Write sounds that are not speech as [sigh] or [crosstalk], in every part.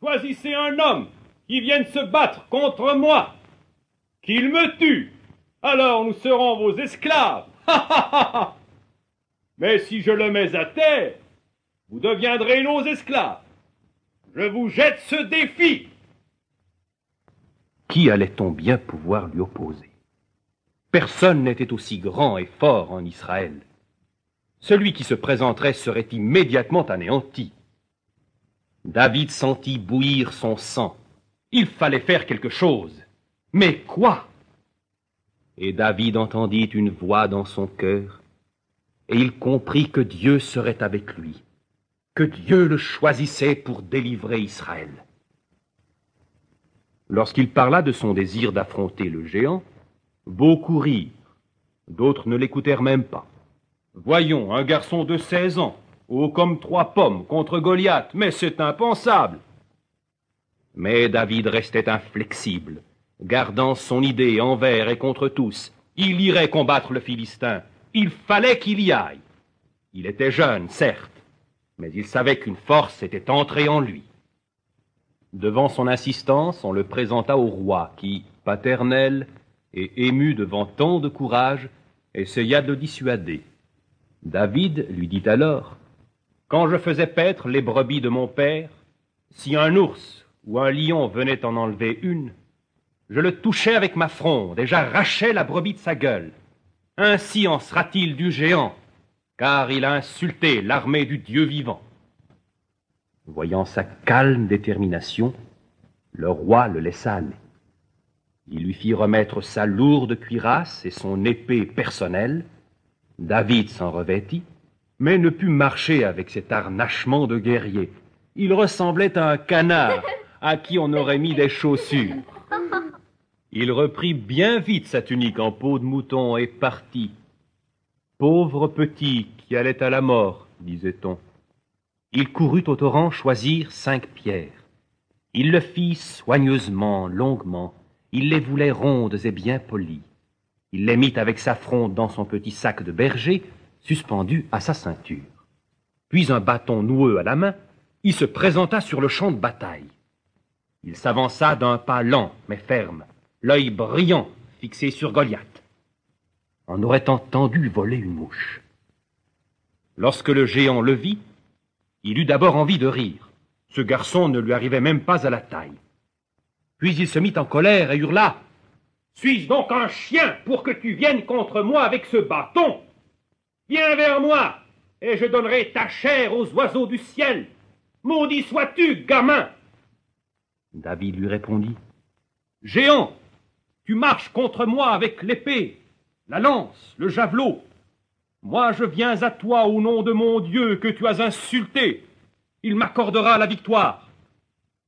choisissez un homme qui vienne se battre contre moi, qu'il me tue, alors nous serons vos esclaves. [laughs] Mais si je le mets à terre, vous deviendrez nos esclaves. Je vous jette ce défi. Qui allait-on bien pouvoir lui opposer? Personne n'était aussi grand et fort en Israël. Celui qui se présenterait serait immédiatement anéanti. David sentit bouillir son sang. Il fallait faire quelque chose. Mais quoi? Et David entendit une voix dans son cœur, et il comprit que Dieu serait avec lui, que Dieu le choisissait pour délivrer Israël. Lorsqu'il parla de son désir d'affronter le géant, beaucoup rirent, d'autres ne l'écoutèrent même pas. Voyons, un garçon de seize ans, haut comme trois pommes, contre Goliath, mais c'est impensable. Mais David restait inflexible, gardant son idée envers et contre tous. Il irait combattre le Philistin. Il fallait qu'il y aille. Il était jeune, certes, mais il savait qu'une force était entrée en lui. Devant son insistance, on le présenta au roi, qui, paternel et ému devant tant de courage, essaya de le dissuader. David lui dit alors, Quand je faisais paître les brebis de mon père, si un ours ou un lion venait en enlever une, je le touchais avec ma fronde et j'arrachais la brebis de sa gueule. Ainsi en sera-t-il du géant, car il a insulté l'armée du Dieu vivant. Voyant sa calme détermination, le roi le laissa aller. Il lui fit remettre sa lourde cuirasse et son épée personnelle. David s'en revêtit, mais ne put marcher avec cet harnachement de guerrier. Il ressemblait à un canard à qui on aurait mis des chaussures. Il reprit bien vite sa tunique en peau de mouton et partit. Pauvre petit qui allait à la mort, disait-on. Il courut au torrent choisir cinq pierres. Il le fit soigneusement, longuement. Il les voulait rondes et bien polies. Il les mit avec sa fronde dans son petit sac de berger, suspendu à sa ceinture. Puis un bâton noueux à la main, il se présenta sur le champ de bataille. Il s'avança d'un pas lent mais ferme, l'œil brillant fixé sur Goliath. On aurait entendu voler une mouche. Lorsque le géant le vit, il eut d'abord envie de rire. Ce garçon ne lui arrivait même pas à la taille. Puis il se mit en colère et hurla. Suis-je donc un chien pour que tu viennes contre moi avec ce bâton? Viens vers moi, et je donnerai ta chair aux oiseaux du ciel. Maudit sois-tu, gamin David lui répondit. Géant, tu marches contre moi avec l'épée, la lance, le javelot. Moi je viens à toi au nom de mon Dieu que tu as insulté. Il m'accordera la victoire.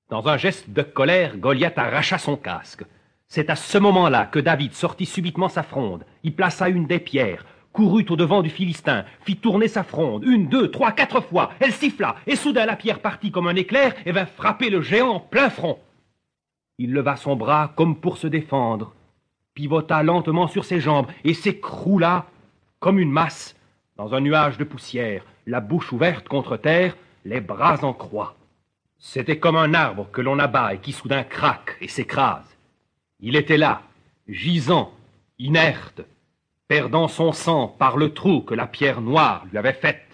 Dans un geste de colère, Goliath arracha son casque. C'est à ce moment-là que David sortit subitement sa fronde, y plaça une des pierres, courut au-devant du Philistin, fit tourner sa fronde, une, deux, trois, quatre fois, elle siffla, et soudain la pierre partit comme un éclair et vint frapper le géant en plein front. Il leva son bras comme pour se défendre, pivota lentement sur ses jambes et s'écroula comme une masse, dans un nuage de poussière, la bouche ouverte contre terre, les bras en croix. C'était comme un arbre que l'on abat et qui soudain craque et s'écrase. Il était là, gisant, inerte, perdant son sang par le trou que la pierre noire lui avait fait.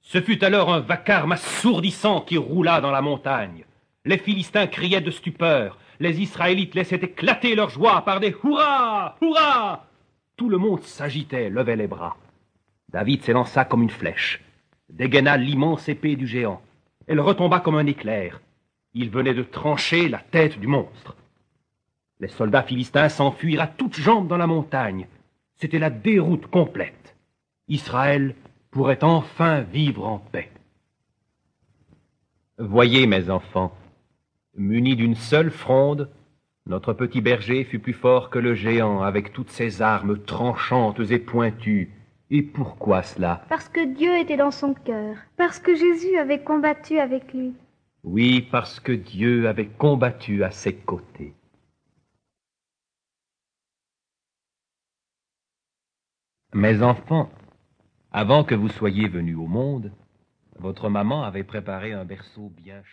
Ce fut alors un vacarme assourdissant qui roula dans la montagne. Les Philistins criaient de stupeur, les Israélites laissaient éclater leur joie par des hurrahs, hurrahs, tout le monde s'agitait, levait les bras. David s'élança comme une flèche, dégaina l'immense épée du géant. Elle retomba comme un éclair. Il venait de trancher la tête du monstre. Les soldats philistins s'enfuirent à toutes jambes dans la montagne. C'était la déroute complète. Israël pourrait enfin vivre en paix. Voyez, mes enfants, munis d'une seule fronde, notre petit berger fut plus fort que le géant avec toutes ses armes tranchantes et pointues. Et pourquoi cela? Parce que Dieu était dans son cœur, parce que Jésus avait combattu avec lui. Oui, parce que Dieu avait combattu à ses côtés. Mes enfants, avant que vous soyez venus au monde, votre maman avait préparé un berceau bien chaud.